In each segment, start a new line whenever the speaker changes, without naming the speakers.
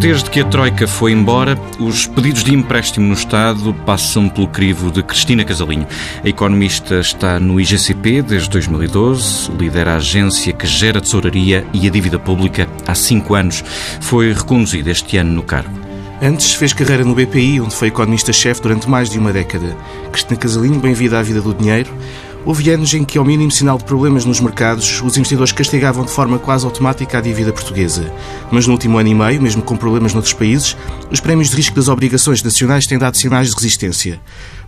Desde que a Troika foi embora, os pedidos de empréstimo no Estado passam pelo crivo de Cristina Casalinho. A economista está no IGCP desde 2012, lidera a agência que gera a tesouraria e a dívida pública há cinco anos. Foi reconduzida este ano no cargo.
Antes fez carreira no BPI, onde foi economista-chefe durante mais de uma década. Cristina Casalinho, bem-vinda à vida do dinheiro. Houve anos em que, ao mínimo sinal de problemas nos mercados, os investidores castigavam de forma quase automática a dívida portuguesa. Mas no último ano e meio, mesmo com problemas noutros países, os prémios de risco das obrigações nacionais têm dado sinais de resistência.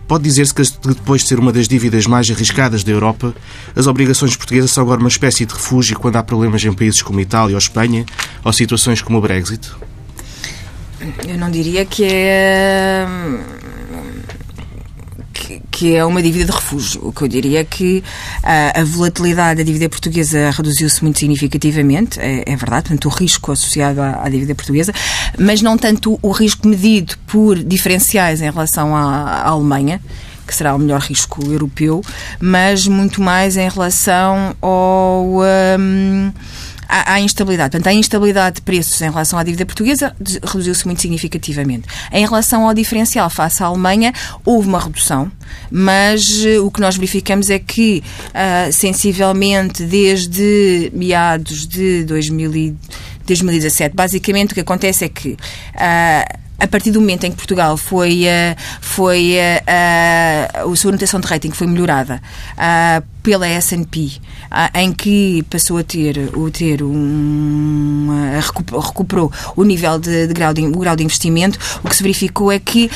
Pode dizer-se que depois de ser uma das dívidas mais arriscadas da Europa, as obrigações portuguesas são agora uma espécie de refúgio quando há problemas em países como Itália ou Espanha, ou situações como o Brexit?
Eu não diria que é que é uma dívida de refúgio. O que eu diria é que a, ah, a volatilidade da dívida portuguesa reduziu-se muito significativamente, é, é, verdade, portanto, o risco associado à, à, dívida portuguesa, mas não tanto o risco medido por diferenciais em relação à, à Alemanha que será o melhor risco europeu, mas muito mais em relação ao. Um, à, instabilidade. Portanto, a instabilidade de preços em relação à dívida portuguesa reduziu-se muito significativamente. Em relação ao diferencial face à Alemanha, houve uma redução, mas uh, o que nós verificamos é que, uh, sensivelmente, desde meados de 2000 2017, basicamente o que acontece é que uh, a partir do momento em que Portugal foi, uh, foi uh, uh, a sua anotação de rating foi melhorada pela S&P, em que passou a ter, a ter um, recuperou o nível de, de grau de, o grau de investimento, o que se verificou é que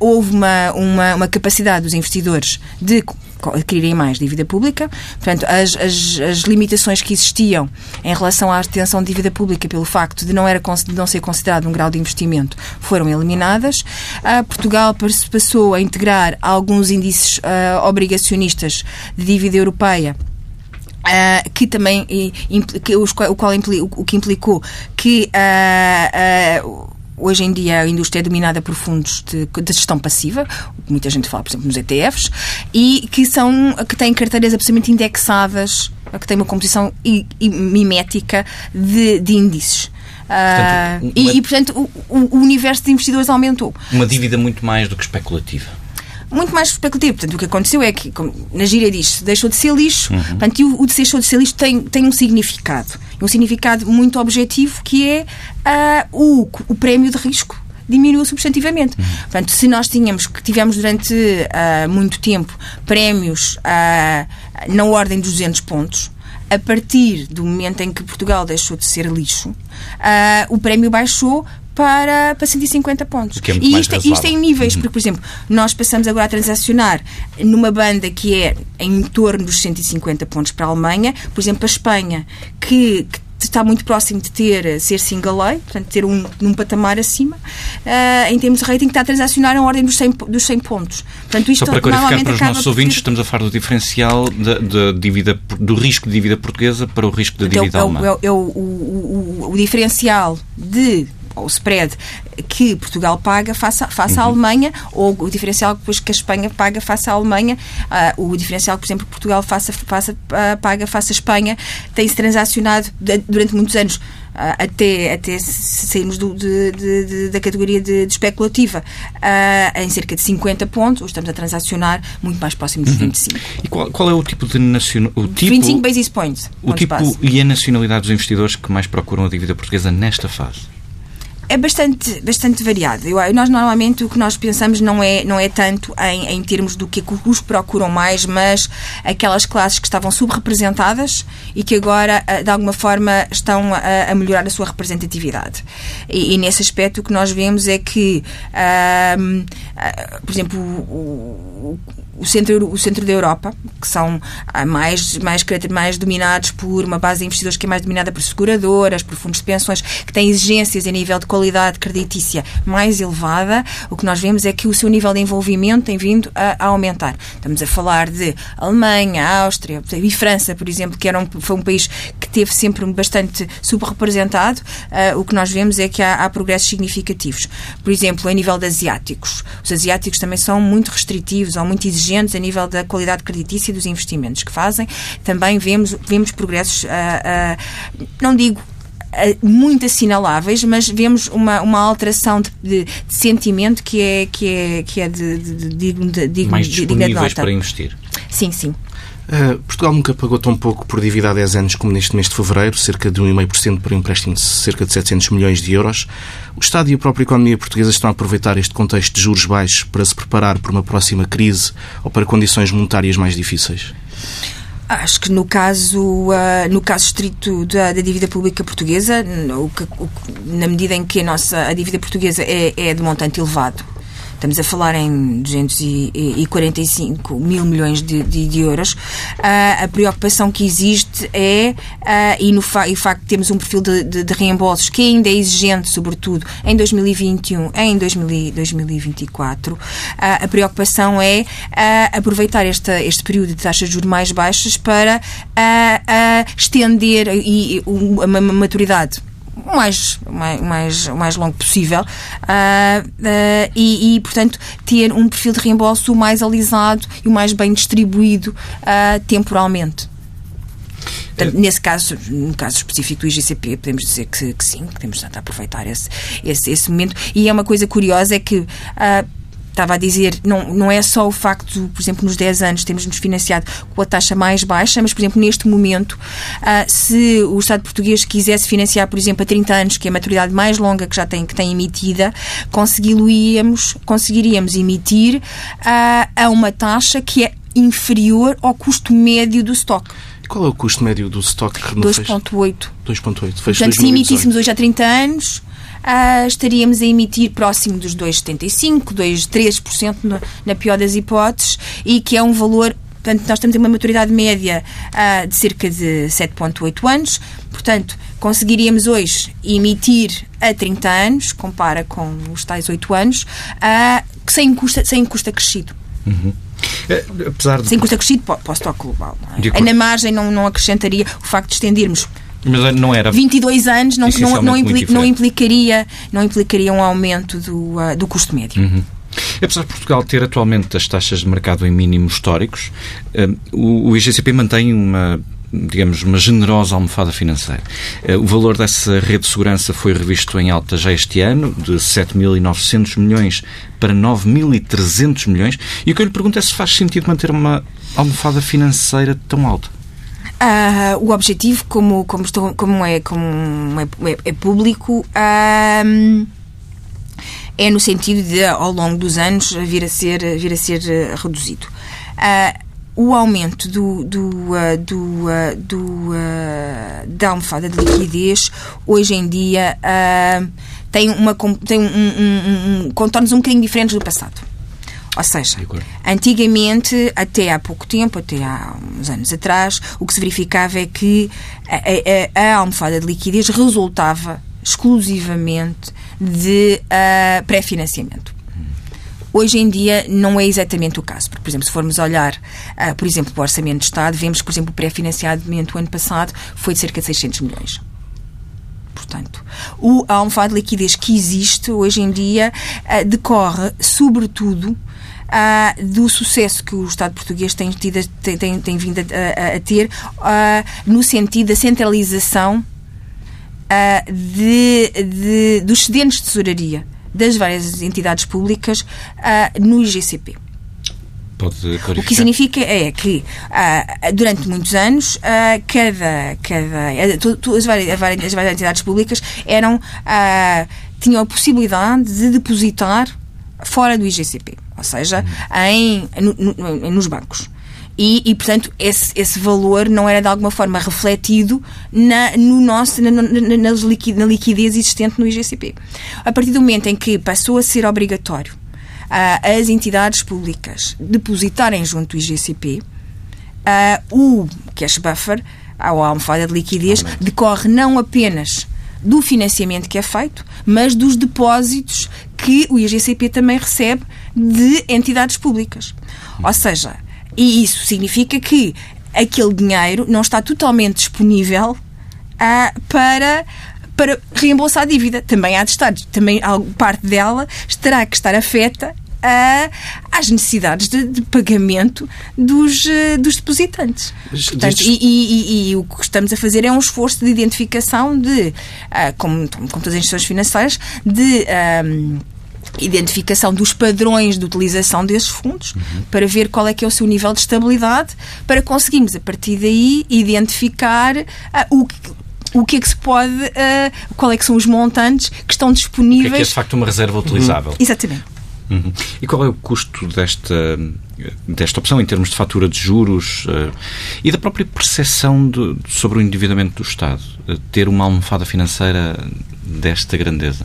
houve uma, uma, uma capacidade dos investidores de adquirirem mais dívida pública. Portanto, as, as, as, limitações que existiam em relação à retenção de dívida pública pelo facto de não, era, de não ser considerado um grau de investimento foram eliminadas. Uh, Portugal passou a integrar alguns índices uh, obrigacionistas de dívida europeia Uh, que também que, o, qual o que implicou que uh, uh, hoje em dia a indústria é dominada por fundos de, de, gestão passiva, muita gente fala, por exemplo, nos ETFs, e que são que têm carteiras absolutamente indexadas, que têm uma composição i, i, mimética de, de índices. Portanto, uh, uma... e, e, portanto, o, o universo de investidores aumentou.
Uma dívida muito mais do que especulativa
muito mais especulativo. Portanto, o que aconteceu é que, como na gíria diz, deixou de ser lixo, uhum. portanto, e o, o de deixou de ser lixo tem, tem um significado. Um significado muito objetivo que é uh, o, o prémio de risco diminuiu substantivamente. Uhum. Portanto, se nós tínhamos que tivemos durante uh, muito tempo prémios uh, na ordem dos 200 pontos, a partir do momento em que Portugal deixou de ser lixo, uh, o prémio baixou para, para 150 pontos.
É
e isto,
é,
isto é em níveis, uhum. porque, por exemplo, nós passamos agora a transacionar numa banda que é em torno dos 150 pontos para a Alemanha, por exemplo, a Espanha, que, que está muito próximo de ter ser single A, portanto, ter um num patamar acima, uh, em termos de rating, está a transacionar na ordem dos 100, dos 100 pontos.
Portanto, isto Só para clarificar para os nossos ouvintes, estamos a falar do diferencial da, da dívida, do risco de dívida portuguesa para o risco da então, dívida
é,
alemã.
É, é o, o, o, o diferencial de o spread que Portugal paga face, face uhum. à Alemanha ou o diferencial depois que a Espanha paga face à Alemanha, uh, o diferencial que, por exemplo, Portugal faça, faça, uh, paga face à Espanha tem-se transacionado durante muitos anos uh, até, até sairmos do, de, de, da categoria de, especulativa em cerca de 50 pontos, estamos a transacionar muito mais próximo dos uhum. 25.
E qual, qual é o tipo de tipo,
25 basis points.
O tipo base. e a nacionalidade dos investidores que mais procuram a dívida portuguesa nesta fase?
É bastante, bastante variado. Eu, nós normalmente o que nós pensamos não é, não é tanto em, em termos do que os procuram mais, mas aquelas classes que estavam subrepresentadas e que agora, eh, de alguma forma, estão a, a melhorar a sua representatividade. E, e, nesse aspecto o que nós vemos é que, uh, por exemplo, o, o o centro, o centro da Europa, que são ah, mais, mais, mais dominados por uma base de investidores que é mais dominada por seguradoras, por fundos de pensões, que têm exigências a nível de qualidade creditícia mais elevada, o que nós vemos é que o seu nível de envolvimento tem vindo a, a aumentar. Estamos a falar de Alemanha, Áustria e França, por exemplo, que era um, foi um país que teve sempre bastante subrepresentado. Uh, o que nós vemos é que há, há progressos significativos. Por exemplo, a nível de asiáticos. Os asiáticos também são muito restritivos ou muito exigentes a nível da qualidade creditícia dos investimentos que fazem. Também vemos, vemos progressos, uh, uh, não digo muito assinaláveis, mas vemos uma, uma alteração de, de, de, sentimento que é, que é, que é de, de, de, de,
Mais disponíveis para investir.
Sim, sim.
Uh, Portugal nunca pagou tão pouco por dívida há 10 anos como neste mês de fevereiro, cerca de 1,5% para um empréstimo de cerca de 700 milhões de euros. O Estado e a própria economia portuguesa estão a aproveitar este contexto de juros baixos para se preparar para uma próxima crise ou para condições monetárias mais difíceis?
Acho que no caso, uh, no caso estrito da, da dívida pública portuguesa, o que, o, na medida em que a nossa a dívida portuguesa é, é de montante elevado, Estamos a falar em 245 mil milhões de, de, de euros. Uh, a preocupação que existe é, uh, e, no fa e o facto de termos um perfil de, de, de, reembolsos que ainda é exigente, sobretudo em 2021, em 2024, uh, ah, a preocupação é aproveitar esta, este período de taxas de juros mais baixas para estender e, a maturidade o mais, mais, mais, mais longo possível uh, uh, e, e, portanto, ter um perfil de reembolso mais alisado e o mais bem distribuído uh, temporalmente. Portanto, nesse caso, no caso específico do IGCP, podemos dizer que, que sim, que temos de aproveitar esse, esse, esse momento. E é uma coisa curiosa, é que estava a dizer, não, não é só o facto, por exemplo, nos 10 anos termos-nos financiado com a taxa mais baixa, mas, por exemplo, neste momento, uh, se o Estado português quisesse financiar, por exemplo, a 30 anos, que é a maturidade mais longa que já tem, que tem emitida, conseguiríamos, conseguiríamos emitir uh, a uma taxa que é inferior ao custo médio do estoque.
Qual é o custo médio do estoque?
2,8.
2,8.
Portanto, se emitíssemos hoje há 30 anos, uh, estaríamos a emitir próximo dos 2,75%, 2,3% na, na pior das hipóteses, e que é um valor Portanto, nós temos uma maturidade média uh, de cerca de 7,8 anos. Portanto, conseguiríamos hoje emitir a 30 anos, compara com os tais 8 anos, uh, sem, custo, sem custo acrescido.
Uhum. É, apesar de...
Sem custo acrescido para, para o estoque global. É? Na margem não, não acrescentaria o facto de estendermos
mas não era
22 anos não, não, não, implica, não, implicaria, não implicaria um aumento do, uh, do custo médio.
Uhum. Apesar de Portugal ter atualmente as taxas de mercado em mínimos históricos, uh, o, IGCP mantém uma digamos, uma generosa almofada financeira. Uh, o valor dessa rede de segurança foi revisto em alta já este ano, de 7.900 milhões para 9.300 milhões. E o que eu lhe pergunto é se faz sentido manter uma almofada financeira tão alta.
Uh, o objetivo, como, como, estou, como, é, como é, é público, uh, é no sentido de, ao longo dos anos, vir a ser, vir a ser uh, reduzido. o aumento do, do, do, do da almofada de liquidez, hoje em dia, tem, uma, tem um, um, um, contornos um bocadinho diferentes do passado. Ou seja, antigamente, até há pouco tempo, até há uns anos atrás, o que se verificava é que a, a, a almofada de liquidez resultava exclusivamente de uh, pré-financiamento. Hoje em dia não é exatamente o caso, porque, por exemplo, se formos olhar, uh, por exemplo, para o Orçamento de Estado, vemos que, por exemplo, o pré-financiamento ano passado foi de cerca de 600 milhões. Portanto, o, a almofada de liquidez que existe hoje em dia uh, decorre, sobretudo, uh, do sucesso que o Estado português tem, tido, tem, tem, tem vindo a, a ter uh, no sentido da centralização uh, de, de, dos excedentes de tesouraria das várias entidades públicas no IGCP. O que significa é que durante muitos anos cada, cada eh, as, várias, as várias entidades públicas eram tinham a possibilidade de depositar fora do IGCP ou seja, em, no, no, nos bancos. E, e, portanto, esse, esse valor não era de alguma forma refletido na, no nosso, na, na, na liquidez existente no IGCP. A partir do momento em que passou a ser obrigatório uh, as entidades públicas depositarem junto do IGCP, uh, o cash buffer, a almofada de liquidez, decorre não apenas do financiamento que é feito, mas dos depósitos que o IGCP também recebe de entidades públicas. Ou seja, e isso significa que aquele dinheiro não está totalmente disponível uh, para para reembolsar a dívida. Também há de estar, também parte dela terá que estar afeta a, às necessidades de, de pagamento dos, eh, dos depositantes. Portanto, e, e, e, o que estamos a fazer é um esforço de identificação de, uh, como, como todas as instituições financeiras, de. Um, identificação dos padrões de utilização desses fundos uhum. para ver qual é que é o seu nível de estabilidade para conseguirmos a partir daí identificar uh, o que o que é que se pode, uh, qual é que são os montantes que estão disponíveis. O que
é, que é de facto uma reserva utilizável? Uhum.
Exatamente.
Uhum. E qual é o custo desta, desta opção em termos de fatura de juros uh, e da própria percepção de, sobre o endividamento do Estado? Uh, ter uma almofada financeira desta grandeza?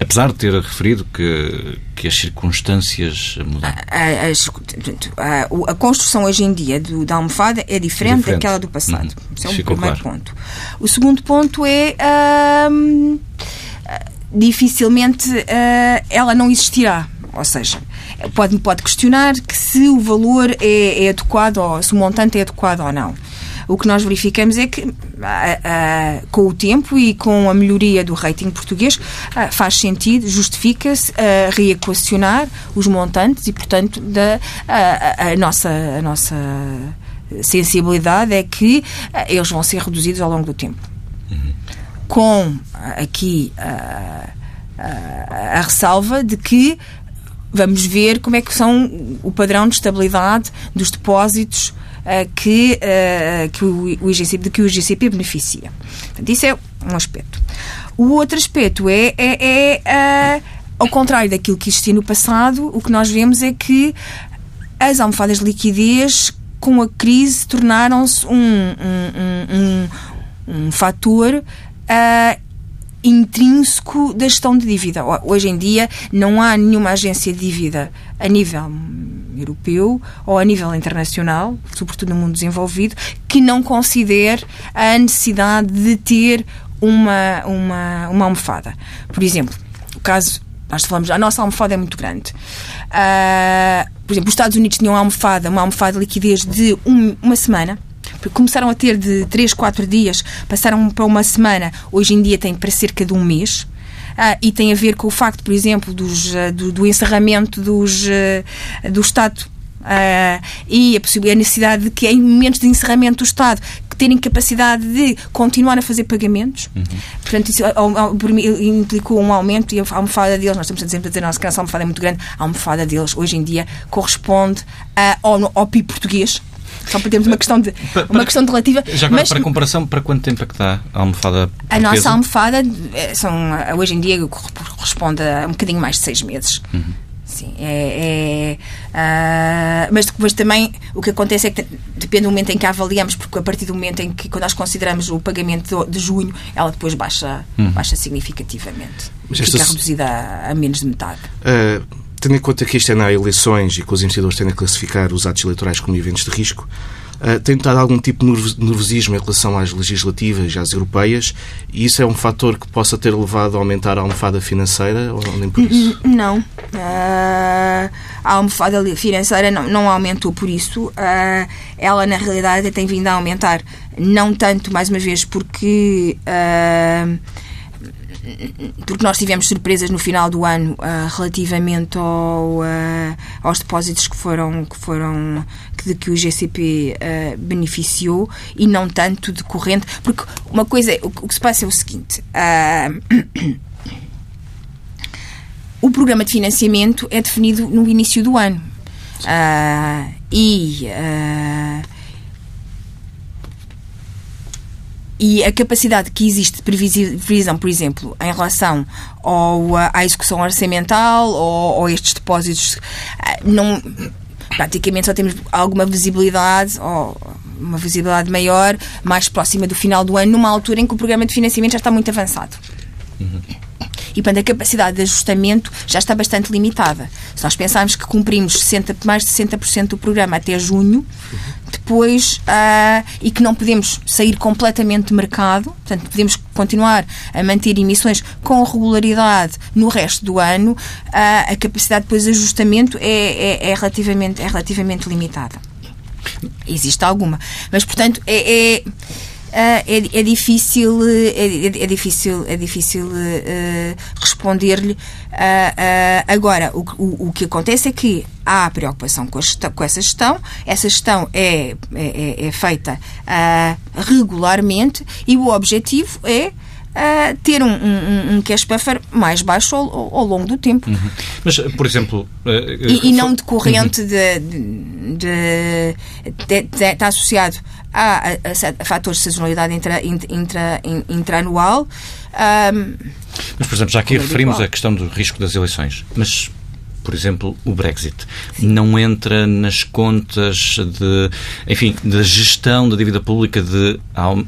Apesar de ter referido que, que as circunstâncias mudaram.
A, a, a, construção hoje em dia do, da almofada é diferente, diferente. daquela do passado. Uhum. Esse é o primeiro claro. ponto. O segundo ponto é. Hum, dificilmente uh, ela não existirá. Ou seja, pode, pode questionar que se o valor é, é adequado ou se o montante é adequado ou não. O que nós verificamos é que, uh, uh, com o tempo e com a melhoria do rating português, uh, faz sentido, justifica-se reequacionar os montantes e, portanto, da, a, nossa, a nossa sensibilidade é que eles vão ser reduzidos ao longo do tempo. Uhum com aqui a, ressalva de que vamos ver como é que são o padrão de estabilidade dos depósitos que, uh, que o, IGCP, de que o IGCP beneficia. Portanto, isso é um aspecto. O outro aspecto é, é, é uh, ao contrário daquilo que existia no passado, o que nós vemos é que as almofadas de liquidez, com a crise, tornaram-se um, um, um, um, um fator uh, intrínseco da gestão de dívida. Hoje em dia não há nenhuma agência de dívida a nível europeu ou a nível internacional, sobretudo no mundo desenvolvido, que não considere a necessidade de ter uma, uma, uma almofada. Por exemplo, o caso nós falamos, a nossa almofada é muito grande. Uh, por exemplo, os Estados Unidos tinham uma almofada, uma almofada de liquidez de um, uma semana começaram a ter de 3, 4 dias, passaram para uma semana, hoje em dia tem para cerca de um mês. Uh, e tem a ver com o facto, por exemplo, dos, uh, do, do, encerramento dos, uh, do Estado e a, a necessidade de que, em momentos de encerramento do Estado, que terem capacidade de continuar a fazer pagamentos. Uhum. Portanto, isso implicou um aumento e a almofada deles, nós estamos sempre a dizer, a nossa almofada é muito grande, a almofada deles, hoje em dia, corresponde ao, ao PIB português só para termos uma questão de, para, uma questão de relativa.
Já agora, mas, para comparação, para quanto tempo é que dá a almofada?
A nossa almofada, eh, são, hoje em dia, corresponde a um bocadinho mais de seis meses. Uhum. Sim, é, é uh, mas depois também o que acontece é que depende do momento em que a avaliamos, porque a partir do momento em que quando nós consideramos o pagamento de, junho, ela depois baixa, uhum. baixa significativamente. Mas Fica reduzida a, a, menos de metade.
Uh Tendo em conta que isto é na eleições e que os investidores tendem a classificar os atos eleitorais como eventos de risco, uh, tem notado algum tipo de nervosismo em relação às legislativas e às europeias e isso é um fator que possa ter levado a aumentar a almofada financeira ou nem por isso?
Não. Uh, a almofada financeira não, não aumentou por isso. Uh, ela, na realidade, tem vindo a aumentar. Não tanto, mais uma vez, porque porque nós tivemos surpresas no final do ano uh, relativamente ao, uh, aos depósitos que foram que foram que, que o GCP uh, ah, beneficiou e não tanto de corrente, porque uma coisa, o, o que se passa é o seguinte. o programa de financiamento é definido no início do ano. e e a capacidade que existe de previsão, por exemplo, em relação ao, à execução orçamental ou, ou estes depósitos, ah, não, praticamente só temos alguma visibilidade ou uma visibilidade maior mais próxima do final do ano, numa altura em que o programa de financiamento já está muito avançado. Uhum. E, portanto, a capacidade de ajustamento já está bastante limitada. Se nós pensarmos que cumprimos 60, mais de 60% do programa até junho, depois uh, e que não podemos sair completamente de mercado, portanto, podemos continuar a manter emissões com regularidade no resto do ano, uh, a capacidade depois de ajustamento é, é, é, relativamente, é relativamente limitada. Existe alguma. Mas, portanto, é, é é, é, difícil é, é, difícil é difícil uh, responder-lhe. Uh, agora o, o, o, que acontece é que há preocupação com, a, com essa gestão. Essa gestão é, é, é feita regularmente e o objetivo é Uh, ter um, um, um, cash buffer mais baixo ao, ao longo do tempo.
Uhum. Mas, por exemplo. Uh,
e, e, não decorrente uhum. de, de, de, de, Está associado a, a, a, fatores de sazonalidade intra, intra, intraanual. Um,
mas, por exemplo, já aqui referimos a questão do risco das eleições. Mas por exemplo, o Brexit. Sim. Não entra nas contas de, enfim, da gestão da dívida pública, de claro,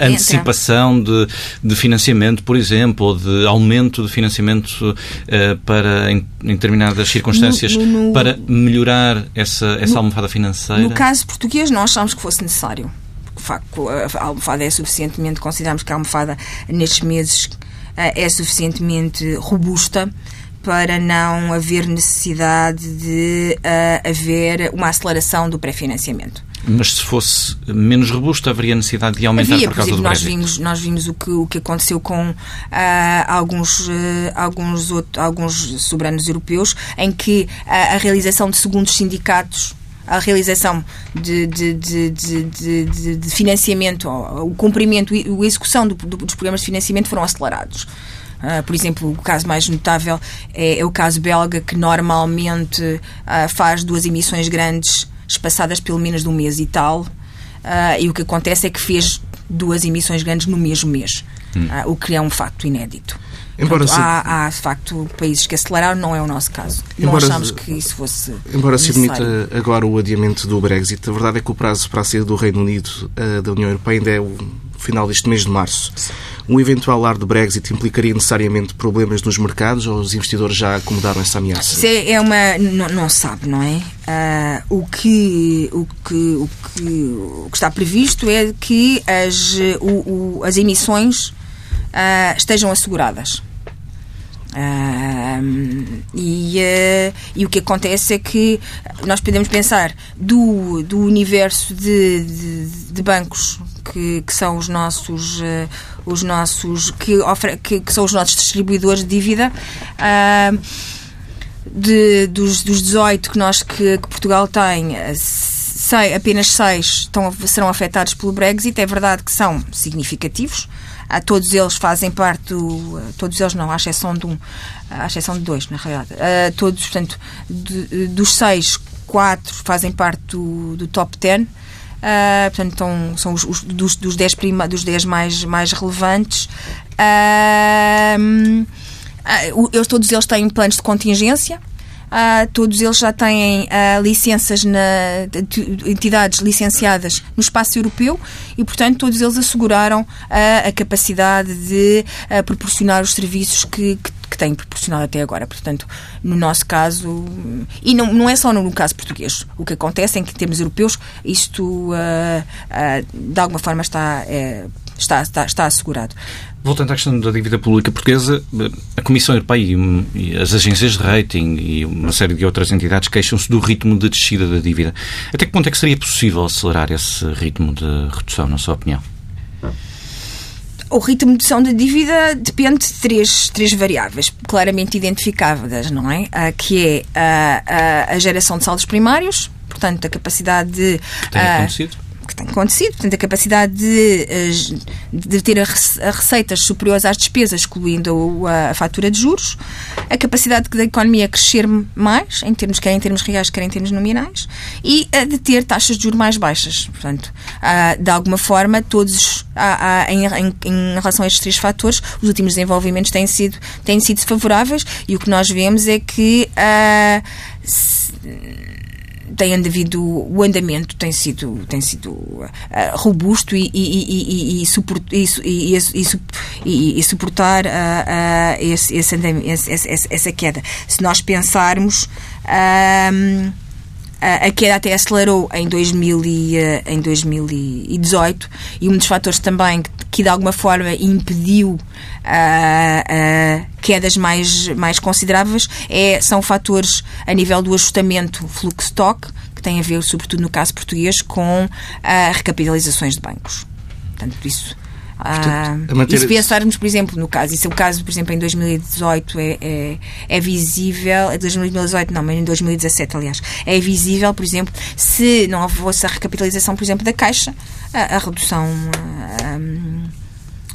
antecipação de, de, financiamento, por exemplo, ou de aumento de financiamento uh, para, em, em, determinadas circunstâncias, no, no, para melhorar essa, essa no, almofada financeira?
No caso português, nós achamos que fosse necessário. De facto, a almofada é suficientemente, consideramos que a almofada nestes meses eh, é suficientemente robusta para não haver necessidade de uh, haver uma aceleração do pré-financiamento.
Mas se fosse menos robusto, haveria necessidade de aumentar
Havia,
por causa do
nós Vimos, nós vimos o que, o que aconteceu com uh, alguns, uh, alguns, outros, alguns soberanos europeus, em que a realização de segundos sindicatos a realização de, de, de, de, de financiamento, o cumprimento e a execução do, do, dos programas de financiamento foram acelerados. Uh, por exemplo, o caso mais notável é, é o caso belga, que normalmente uh, faz duas emissões grandes espaçadas pelo menos de um mês e tal. Uh, e o que acontece é que fez duas emissões grandes no mesmo mês, hum. o que é um facto inédito. Embora Portanto, se... há, há, de facto, países que aceleraram, não é o nosso caso. Embora não achamos que isso fosse.
Embora se admita agora o adiamento do Brexit, a verdade é que o prazo para a saída do Reino Unido da União Europeia ainda é o final deste mês de março. Um eventual ar de Brexit implicaria necessariamente problemas nos mercados ou os investidores já acomodaram essa ameaça?
Isso é, é uma. Não, não sabe, não é? Uh, o, que, o, que, o, que, o que está previsto é que as, o, o, as emissões uh, estejam asseguradas. Uh, e, uh, e, o que acontece é que nós podemos pensar do, do universo de, de, de bancos que, que, são os nossos uh, os nossos que, ofre, que, que, são os nossos distribuidores de dívida de, dos, dos 18 que nós que, que Portugal tem sei, apenas 6 estão, serão afetados pelo Brexit é verdade que são significativos ah, todos eles fazem parte do. Ah, todos eles não, à exceção de um. À exceção de dois, na realidade. Todos, portanto, de, dos seis, quatro fazem parte do, do top ten. Uh, portanto, então, são os, os, dos, dos, dez prima, dos dez mais, mais relevantes. Uh, eles, todos eles têm planos de contingência. Uh, todos eles já têm uh, licenças na entidades licenciadas no espaço europeu e, portanto, todos eles asseguraram uh, a capacidade de proporcionar os serviços que, que que têm proporcionado até agora. Portanto, no nosso caso, e não, não é só no caso português, o que acontece é que, em termos europeus, isto uh, uh, de alguma forma está, uh, está, está, está assegurado.
Voltando à questão da dívida pública portuguesa, a Comissão Europeia e as agências de rating e uma série de outras entidades queixam-se do ritmo de descida da dívida. Até que ponto é que seria possível acelerar esse ritmo de redução, na sua opinião?
O ritmo de redução da dívida depende de três, três variáveis claramente identificáveis, não é? Uh, que é a, a, a geração de saldos primários, portanto, a capacidade de.
Que tem acontecido
que tem acontecido, portanto, a capacidade de, eh, de ter receitas superiores às despesas, excluindo a fatura de juros, a capacidade da economia crescer mais, em termos, quer em termos reais, quer em termos nominais, e a de ter taxas de juros mais baixas. Portanto, de alguma forma, todos, em, em, em relação a estes três fatores, os últimos desenvolvimentos têm sido, têm sido favoráveis e o que nós vemos é que. Uh, se, tem havido o andamento tem sido tem sido uh, robusto e, e, e, e, e, suportar uh, uh, esse, esse, esse, essa queda. Se nós pensarmos a queda até acelerou em, 2000 e, em 2018 e um dos fatores também que, de alguma forma impediu uh, quedas mais, mais consideráveis é, são fatores a nível do ajustamento fluxo-stock, que tem a ver, sobretudo no caso português, com uh, recapitalizações de bancos. Portanto, isso ah, e se pensarmos, por exemplo, no caso, isso é o caso, por exemplo, em 2018 é, é, é visível, em 2018 não, mas em 2017, aliás, é visível, por exemplo, se não fosse a recapitalização, por exemplo, da Caixa, a, a redução.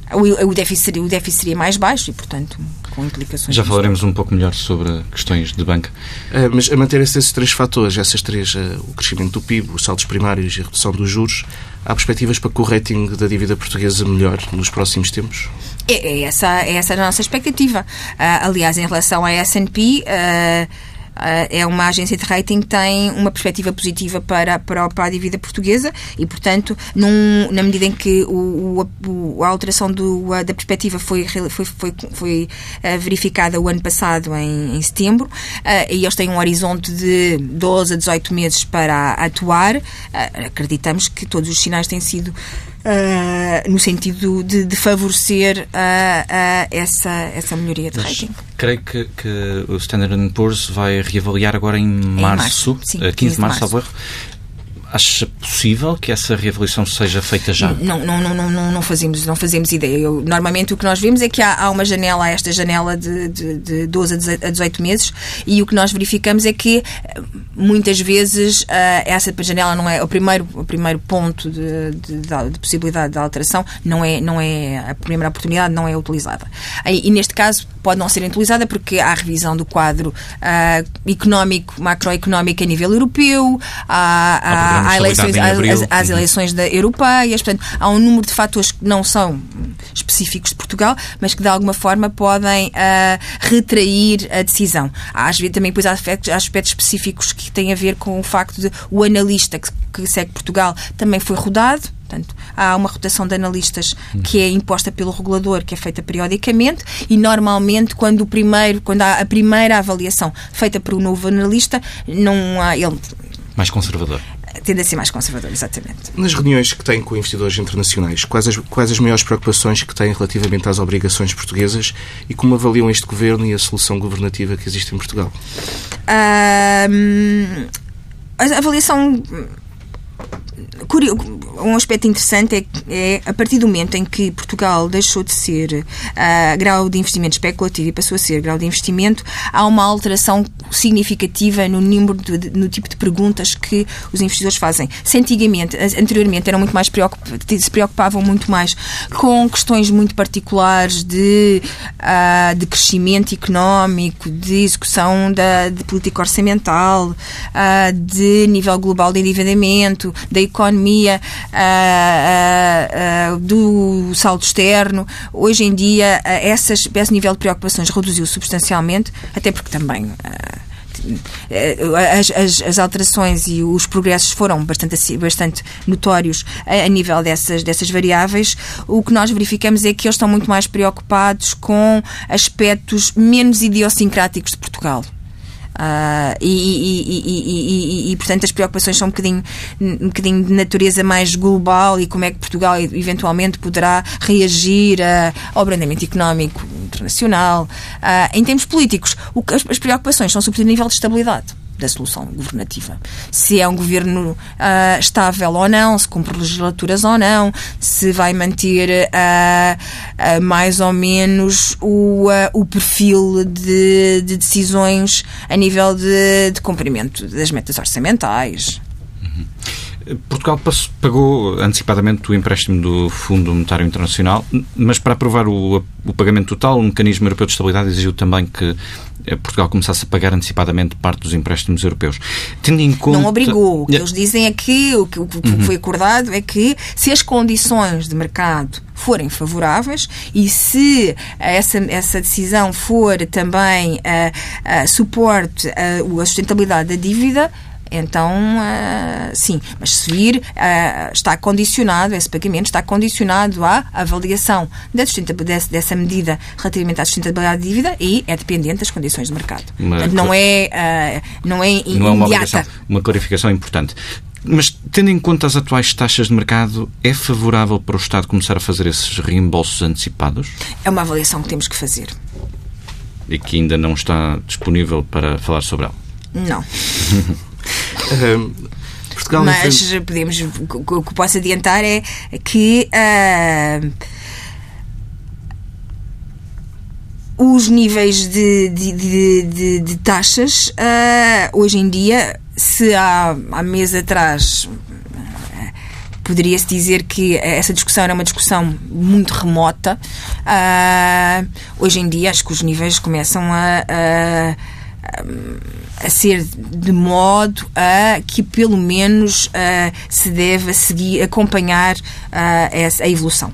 A, a, o, o, déficit seria, o déficit seria mais baixo e, portanto, com implicações.
Já falaremos um pouco melhor sobre questões de banca.
Uh, mas a manter-se esses três fatores, essas três, uh, o crescimento do PIB, os saltos primários e a redução dos juros, Há perspectivas para que o rating da dívida portuguesa melhore nos próximos tempos?
É, é essa, é essa a nossa expectativa. Uh, aliás, em relação à S&P... Ah, é uma agência de rating que tem uma perspectiva positiva para, para, para a dívida portuguesa e, portanto, num, na medida em que o, o, a alteração do, a, da perspectiva foi, foi, foi, foi uh, verificada o ano passado, em, em setembro, uh, e eles têm um horizonte de 12 a 18 meses para atuar, uh, acreditamos que todos os sinais têm sido Uh, no sentido de, de favorecer uh, essa, essa melhoria de Mas rating.
Creio que, que o Standard Poor's vai reavaliar agora em março, em março sim, 15, 15 de março, março. Acha possível que essa reavaliação seja feita já?
Não, não, não, não, não fazemos, não fazemos ideia. Eu, normalmente o que nós vemos é que há, há uma janela, esta janela de, de, de 12 a 18 meses, e o que nós verificamos é que muitas vezes uh, essa janela não é o primeiro, o primeiro ponto de, de, de, possibilidade de alteração, não é, não é a primeira oportunidade, não é utilizada. E, e neste caso pode não ser utilizada porque há revisão do quadro uh, económico, macroeconómico a nível europeu, há, há há, eleições, há, as, eleições da, europeias, portanto, há um número de fatores que não são específicos de Portugal, mas que de alguma forma podem uh, retrair a decisão. Há às vezes também depois há aspectos, há aspectos específicos que têm a ver com o facto de o analista que, que segue Portugal também foi rodado, Portanto, há uma rotação de analistas que é imposta pelo regulador, que é feita periodicamente, e normalmente, quando o primeiro, quando há a primeira avaliação feita por um novo analista, não há ele
mais conservador
tende a ser mais conservador, exatamente.
Nas reuniões que tem com investidores internacionais, quais as, quais as maiores preocupações que têm relativamente às obrigações portuguesas e como avaliam este governo e a solução governativa que existe em Portugal?
Um, a avaliação um aspecto interessante é, é, a partir do momento em que Portugal deixou de ser uh, grau de investimento especulativo e passou a ser grau de investimento, há uma alteração significativa no número de, no tipo de perguntas que os investidores fazem. Se antigamente, anteriormente, eram muito mais se preocupavam muito mais com questões muito particulares de, uh, de crescimento económico, de execução da, de política orçamental, uh, de nível global de endividamento, da economia, uh, uh, do saldo externo. Hoje em dia, essas, esse nível de preocupações reduziu substancialmente, até porque também as, as, as, alterações e os progressos foram bastante, bastante notórios a, a, nível dessas, dessas variáveis. O que nós verificamos é que eles estão muito mais preocupados com aspectos menos idiosincráticos de Portugal. Uh, e, e, e, e, portanto, as preocupações são um bocadinho, um bocadinho de natureza mais global e como é que Portugal eventualmente poderá reagir uh, ao abrandamento económico internacional. Uh, em termos políticos, o, as, as preocupações são sobretudo a nível de estabilidade da solução governativa. Se é um governo uh, estável ou não, se cumpre legislaturas ou não, se vai manter uh, uh, mais ou menos o, o perfil de, de, decisões a nível de, de cumprimento das metas orçamentais.
Uhum. Portugal pagou antecipadamente o empréstimo do Fundo Monetário Internacional, mas para aprovar o, o pagamento total, o Mecanismo Europeu de Estabilidade exigiu também que Portugal começasse a pagar antecipadamente parte dos empréstimos europeus.
Tendo em conta... Não obrigou. O que eles dizem é que o que, o que uhum. foi acordado é que se as condições de mercado forem favoráveis e se essa, essa decisão for também uh, uh, suporte a sustentabilidade da dívida, Então, uh, sim, mas se vir, uh, está condicionado, esse pagamento está condicionado à avaliação da dessa, dessa medida relativamente à sustentabilidade da dívida e é dependente das condições de mercado. Uma, Portanto, não é, uh, não é
não imediata. É uma, uma clarificação importante. Mas, tendo em conta as atuais taxas de mercado, é favorável para o Estado começar a fazer esses reembolsos antecipados?
É uma avaliação que temos que fazer.
E que ainda não está disponível para falar sobre ela?
Não. Portugal Mas podemos, o que posso adiantar é que uh, os níveis de, de, de, de taxas uh, hoje em dia, se há, há meses atrás poderia-se dizer que essa discussão era uma discussão muito remota. Uh, hoje em dia, acho que os níveis começam a, a, a ser de modo a que pelo menos uh, se deve seguir, acompanhar essa, a evolução.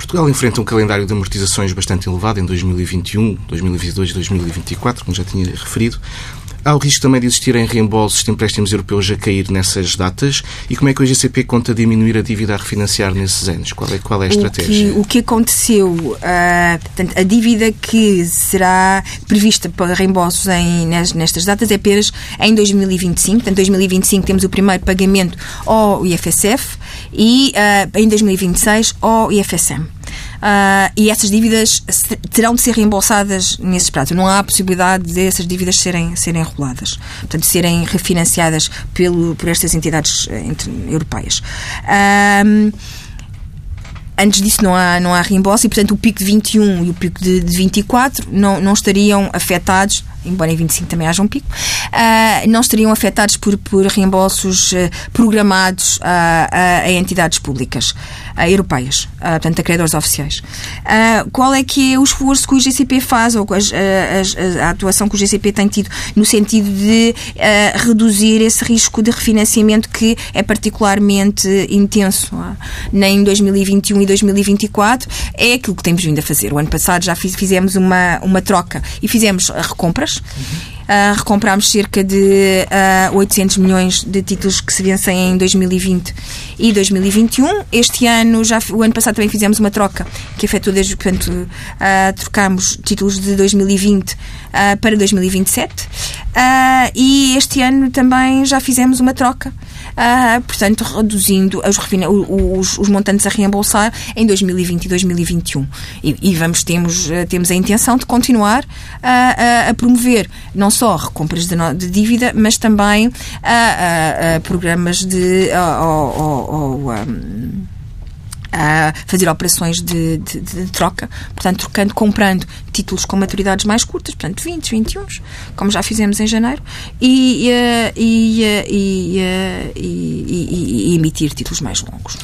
Portugal enfrenta um calendário de amortizações bastante elevado em 2021, 2022 e 2024, como já tinha referido. Há o risco também de existirem reembolsos de empréstimos europeus a cair nessas datas e como é que o IGCP conta diminuir a dívida a refinanciar nesses anos? Qual é, qual é a estratégia?
O que, o que aconteceu, uh, portanto, a dívida que será prevista para reembolsos em, nestas datas é apenas em 2025. Portanto, em 2025 temos o primeiro pagamento ao IFSF e uh, em 2026 ao IFSM. Uh, e essas dívidas terão de ser reembolsadas nesses prazos. Não há possibilidade de essas dívidas serem, serem reguladas, portanto, serem refinanciadas pelo, por estas entidades eh, europeias. Uh, antes disso não há, não há reembolso e, portanto, o pico de 21 e o pico de, de 24 não, não estariam afetados embora em 25 também haja um pico, uh, não estariam afetados por, por reembolsos uh, programados a, a, entidades públicas uh, europeias, portanto, a credores oficiais. qual é que é o esforço que o GCP faz, ou a, a, atuação que o GCP tem tido no sentido de reduzir esse risco de refinanciamento que é particularmente intenso nem em 2021 e 2024? É aquilo que temos vindo a fazer. O ano passado já fizemos uma, uma troca e fizemos recompras compras. Uh, recomprámos cerca de uh, ah, 800 milhões de títulos que se vencem em 2020 e 2021. Este ano, já, o ano passado também fizemos uma troca que afetou desde, portanto, uh, trocámos títulos de 2020 para 2027 e este ano também já fizemos uma troca uh, portanto, reduzindo os, os, os, montantes a reembolsar em 2020 e 2021. E, e vamos, temos, ah, temos a intenção de continuar a, a, a promover não só recompras de, de dívida, mas também a, programas de. Ou, um, a fazer operações de, de, de, troca, portanto, trocando, comprando títulos com maturidades mais curtas, portanto, 20, 21, como já fizemos em janeiro, e, e, e, e emitir títulos mais longos.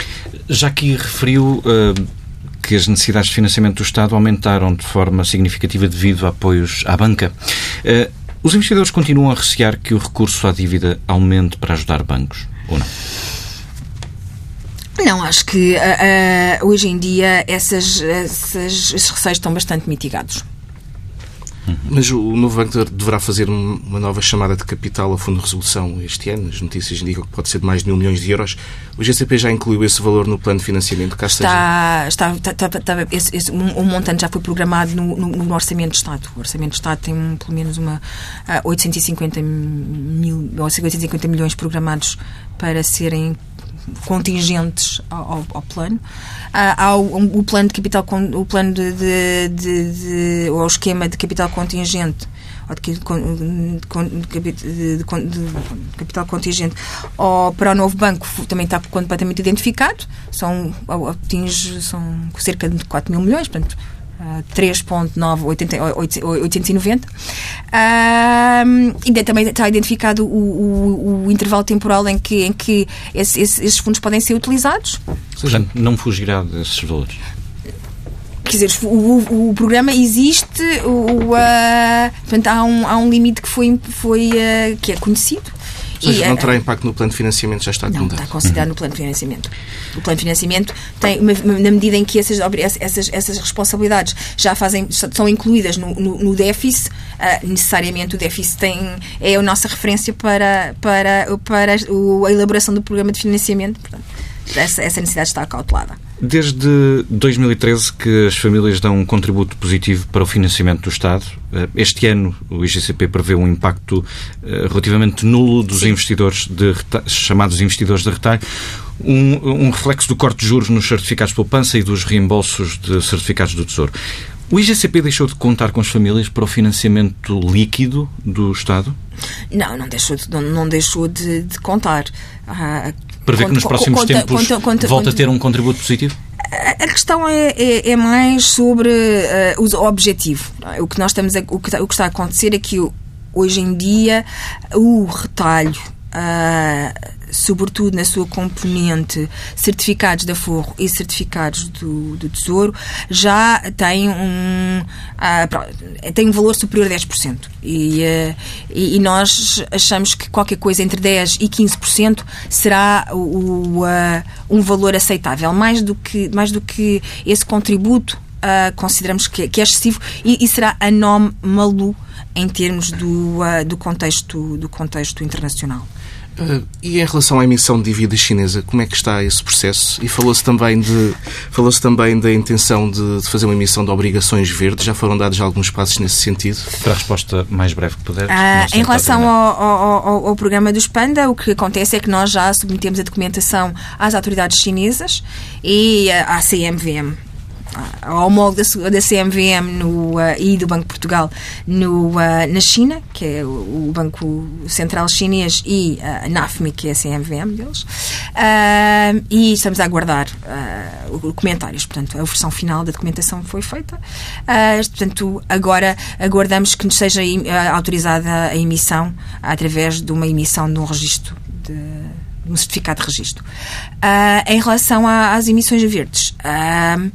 Já que referiu. Uh que as necessidades de financiamento do Estado aumentaram de forma significativa devido a apoios à banca. Os investidores continuam a recear que o recurso à dívida aumente para ajudar bancos, ou não?
Não, acho que uh, uh, hoje em dia essas, essas, esses receios estão bastante mitigados.
Mas o novo banco deverá fazer uma nova chamada de capital ao Fundo de Resolução este ano. As notícias indicam que pode ser de mais de mil milhões de euros. O GCP já incluiu esse valor no plano de financiamento?
Cá está, está, está, está, está esse, esse, um, um, montante já foi programado no, no, no, Orçamento de Estado. O Orçamento de Estado tem pelo menos uma, uh, 850, mil, ou 850 milhões programados para serem contingentes ao, ao plano. Há o, o, plano de capital, o plano de, de, de, de, ou o esquema de capital contingente ou de, capital contingente ou para o novo banco também está completamente identificado são, atinge, são cerca de 4 mil milhões portanto 3.980 Uh, ainda também está identificado o, o, o, intervalo temporal em que, em que esse, esse, esses fundos podem ser utilizados.
Portanto, não fugirá desses valores.
Quer dizer, o, o programa existe, o, uh, portanto, há um, há um limite que foi, foi uh, que é conhecido
Ou seja, e, não terá impacto no plano de financiamento, já está
Não, está considerado uhum. no plano de financiamento. O plano de financiamento tem, na medida em que essas, essas, essas responsabilidades já fazem, são incluídas no, no, no déficit, uh, necessariamente o déficit tem, é a nossa referência para, para, para a elaboração do programa de financiamento. Portanto, essa, essa necessidade está cautelada.
Desde 2013 que as famílias dão um contributo positivo para o financiamento do Estado. Eh, este ano o IGCP prevê um impacto eh, relativamente nulo dos investidores de chamados investidores de retalho. Um, um, reflexo do corte de juros nos certificados de poupança e dos reembolsos de certificados do Tesouro. O IGCP deixou de contar com as famílias para o financiamento líquido do Estado?
Não, não deixou de, não, não deixou de, de contar.
Ah, Prevê que nos próximos tempos volta a ter um contributo positivo?
A questão é, é, é mais sobre uh, o objetivo. É? O que nós estamos a, o, que, o que está a acontecer é que hoje em dia o retalho uh, sobretudo na sua componente certificados da Forro e certificados do, do Tesouro, já tem um, uh, tem um valor superior a 10%. E, uh, e, e, nós achamos que qualquer coisa entre 10% e 15% será o, uh, um valor aceitável. Mais do que, mais do que esse contributo, consideramos que, que, é excessivo e, e será anómalo em termos do, do, contexto, do contexto internacional.
Uh, e em relação à emissão de dívida chinesa, como é que está esse processo? E falou-se também, de, falou também da intenção de, de, fazer uma emissão de obrigações verdes. Já foram dados alguns passos nesse sentido?
Para a resposta mais breve que puder.
Ah, em relação ao, ao, ao, programa do Panda, o que acontece é que nós já submetemos a documentação às autoridades chinesas e à CMVM, ao homólogo da, da CMVM no, uh, e do Banco de Portugal no, uh, na China, que é o, o, Banco Central Chinês, e a NAFMI, que é a CMVM deles. E estamos a aguardar comentários. Portanto, a versão final da documentação foi feita. Portanto, agora aguardamos que nos seja autorizada a emissão através de uma emissão de um registro de um certificado de registro. Uh, em relação a, às emissões verdes, uh,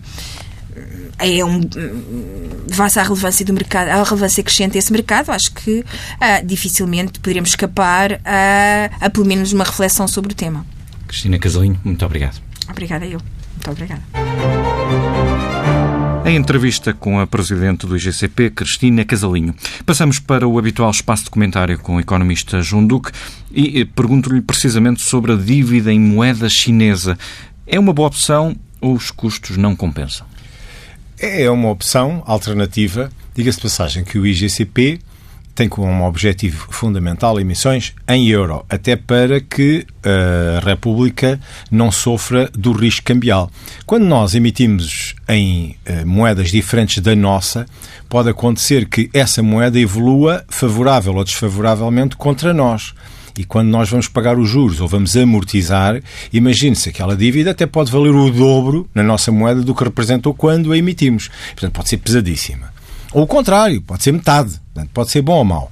é um face à relevância do mercado, à relevância crescente desse mercado, acho que uh, dificilmente poderíamos escapar a, a pelo menos uma reflexão sobre o tema.
Cristina Casalinho, muito obrigado.
Obrigada eu. Muito obrigada.
Em entrevista com a Presidente do IGCP, Cristina Casalinho, passamos para o habitual espaço de comentário com o economista João Duque e pergunto-lhe precisamente sobre a dívida em moeda chinesa. É uma boa opção ou os custos não compensam?
É uma opção alternativa. Diga-se de passagem que o IGCP tem como objetivo fundamental emissões em euro, até para que a República não sofra do risco cambial. Quando nós emitimos em uh, moedas diferentes da nossa, pode acontecer que essa moeda evolua favorável ou desfavoravelmente contra nós. E quando nós vamos pagar os juros ou vamos amortizar, imagine-se aquela dívida até pode valer o dobro na nossa moeda do que representou quando a emitimos. Portanto, pode ser pesadíssima. Ou o contrário, pode ser metade. Portanto, pode ser bom ou mau.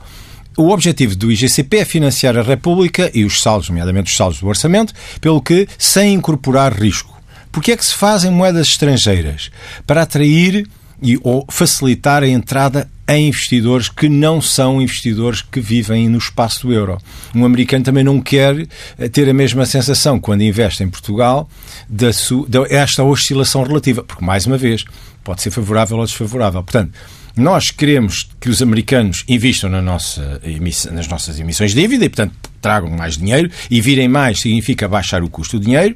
O objetivo do IGCP é financiar a República e os saldos, nomeadamente os saldos do orçamento, pelo que sem incorporar risco. Porque é que se fazem moedas estrangeiras? Para atrair e, ou facilitar a entrada em investidores que não são investidores que vivem no espaço do euro. Um americano também não quer eh, ter a mesma sensação quando investe em Portugal desta oscilação relativa, porque, mais uma vez, pode ser favorável ou desfavorável. Portanto, nós queremos que os americanos investam na nossa, nas nossas emissões de dívida e, portanto, tragam mais dinheiro e virem mais significa baixar o custo do dinheiro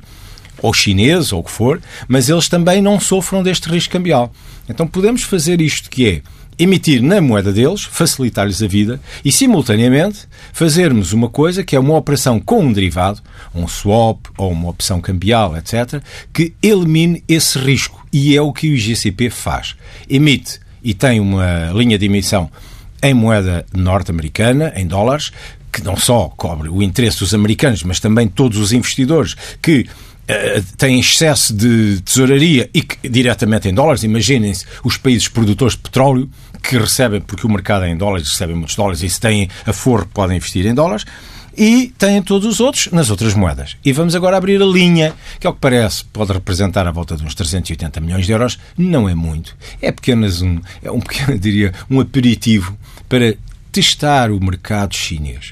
ou chinês, ou o que for, mas eles também não sofram deste risco cambial. Então podemos fazer isto que é emitir na moeda deles, facilitar-lhes a vida e, simultaneamente, fazermos uma coisa que é uma operação com um derivado, um swap ou uma opção cambial, etc., que elimine esse risco. E é o que o IGCP faz. Emite e tem uma linha de emissão em moeda norte-americana, em dólares, que não só cobre o interesse dos americanos, mas também todos os investidores que eh, têm excesso de tesouraria e que, diretamente em dólares, imaginem-se os países produtores de petróleo que recebem, porque o mercado é em dólares, recebem muitos dólares e se têm a forro podem investir em dólares e têm todos os outros nas outras moedas. E vamos agora abrir a linha, que ao que parece pode representar a volta de uns 380 milhões de euros. Não é muito. É apenas um, é um pequeno, diria, um aperitivo para testar o mercado chinês.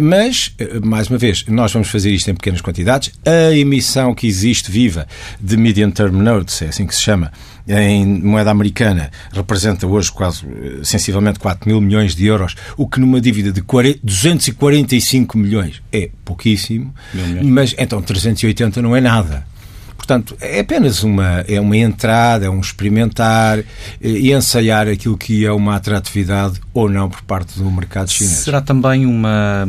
Mas, eh, mais uma vez, nós vamos fazer isto em pequenas quantidades. A emissão que existe viva de Medium Term Notes, é assim que se chama, em moeda americana, representa hoje quase, eh, sensivelmente, 4 mil milhões de euros, o que numa dívida de 40, 245 milhões é pouquíssimo, mas então 380 não é nada. Portanto, é apenas uma, é uma entrada, é um experimentar eh, e ensaiar aquilo que é uma atratividade ou não por parte do mercado chinês.
Será também uma,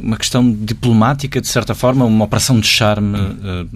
uma questão diplomática, de certa forma, uma operação de charme uh,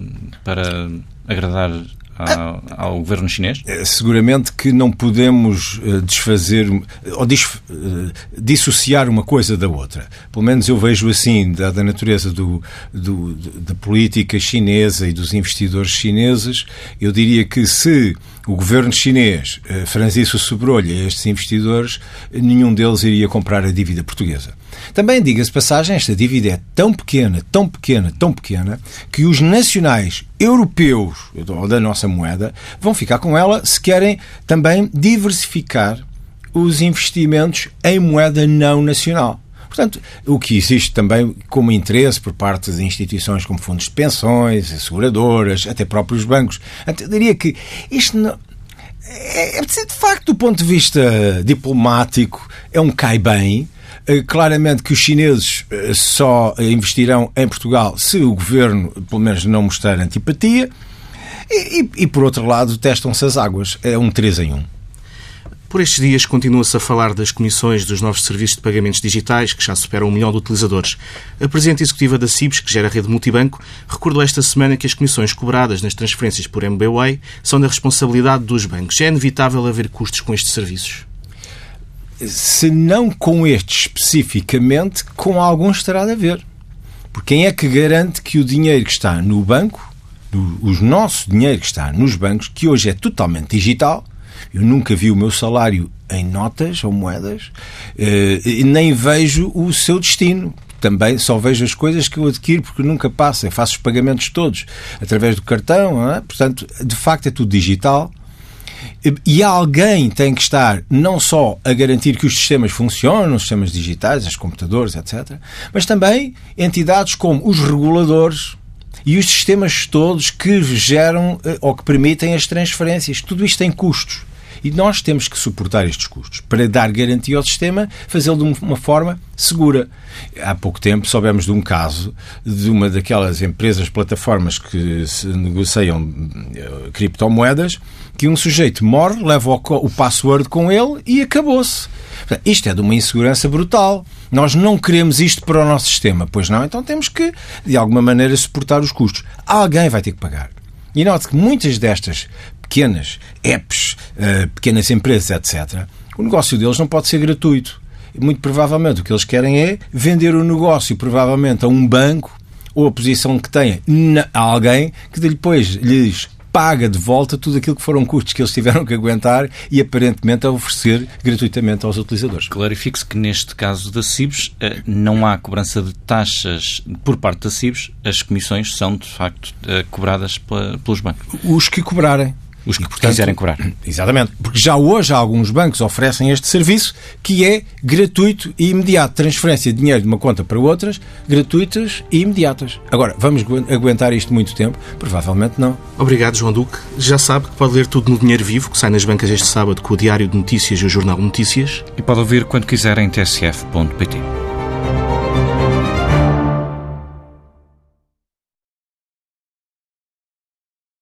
para agradar ao, ao, governo chinês?
É, seguramente que não podemos uh, desfazer ou dis, uh, dissociar uma coisa da outra. Pelo menos eu vejo assim, da, da natureza do, do, da política chinesa e dos investidores chineses, eu diria que se o governo chinês uh, franzisse o sobrolho a estes investidores, nenhum deles iria comprar a dívida portuguesa. Também, diga-se passagem, esta dívida é tão pequena, tão pequena, tão pequena, que os nacionais europeus da nossa moeda vão ficar com ela se querem também diversificar os investimentos em moeda não nacional. Portanto, o que existe também como interesse por parte de instituições como fundos de pensões, seguradoras, até próprios bancos. Eu diria que isto não, é, é, de facto, do ponto de vista diplomático, é um cai bem, eh, claramente que os chineses eh, só investirão em Portugal se o governo, pelo menos, não mostrar antipatia. E, e, e por outro lado, testam-se as águas. É um 3 em 1.
Por estes dias continua-se a falar das comissões dos novos serviços de pagamentos digitais, que já superam um milhão de utilizadores. A Presidente Executiva da CIBS, que gera a rede multibanco, recordou esta semana que as comissões cobradas nas transferências por MBWay são da responsabilidade dos bancos. É inevitável haver custos com estes serviços?
se não com este especificamente, com alguns terá de haver. Porque quem é que garante que o dinheiro que está no banco, o nosso dinheiro que está nos bancos, que hoje é totalmente digital, eu nunca vi o meu salário em notas ou moedas, eh, nem vejo o seu destino. Também só vejo as coisas que eu adquiro porque nunca passa. Eu faço os pagamentos todos através do cartão. É? Portanto, de facto, é tudo digital. E alguém tem que estar não só a garantir que os sistemas funcionam, os sistemas digitais, os computadores, etc., mas também entidades como os reguladores e os sistemas todos que geram eh, ou que permitem as transferências. Tudo isto tem custos. E nós temos que suportar estes custos para dar garantia ao sistema, fazê-lo de uma forma segura. Há pouco tempo soubemos de um caso de uma daquelas empresas, plataformas que negociam eh, criptomoedas, que um sujeito morre, leva o password com ele e acabou-se. Isto é de uma insegurança brutal. Nós não queremos isto para o nosso sistema, pois não? Então temos que, de alguma maneira, suportar os custos. Alguém vai ter que pagar. E note que muitas destas pequenas apps, uh, pequenas empresas, etc., o negócio deles não pode ser gratuito. Muito provavelmente o que eles querem é vender o negócio, provavelmente, a um banco ou a posição que tenha a alguém que depois lhes paga de volta tudo aquilo que foram custos que eles tiveram que aguentar e aparentemente a oferecer gratuitamente aos utilizadores.
Clarifique-se que neste caso da CIBS eh, não há cobrança de taxas por parte da CIBS, as comissões são de facto eh, cobradas pelos bancos.
Os que cobrarem.
Os que portanto, quiserem cobrar.
Exatamente. Porque já hoje alguns bancos oferecem este serviço que é gratuito e imediato. Transferência de dinheiro de uma conta para outras, gratuitas e imediatas. Agora, vamos aguentar isto muito tempo? Provavelmente não.
Obrigado, João Duque. Já sabe que pode ler tudo no Dinheiro Vivo, que sai nas bancas este sábado com o Diário de Notícias e o Jornal Notícias.
E pode ouvir quando quiser em tsf.pt.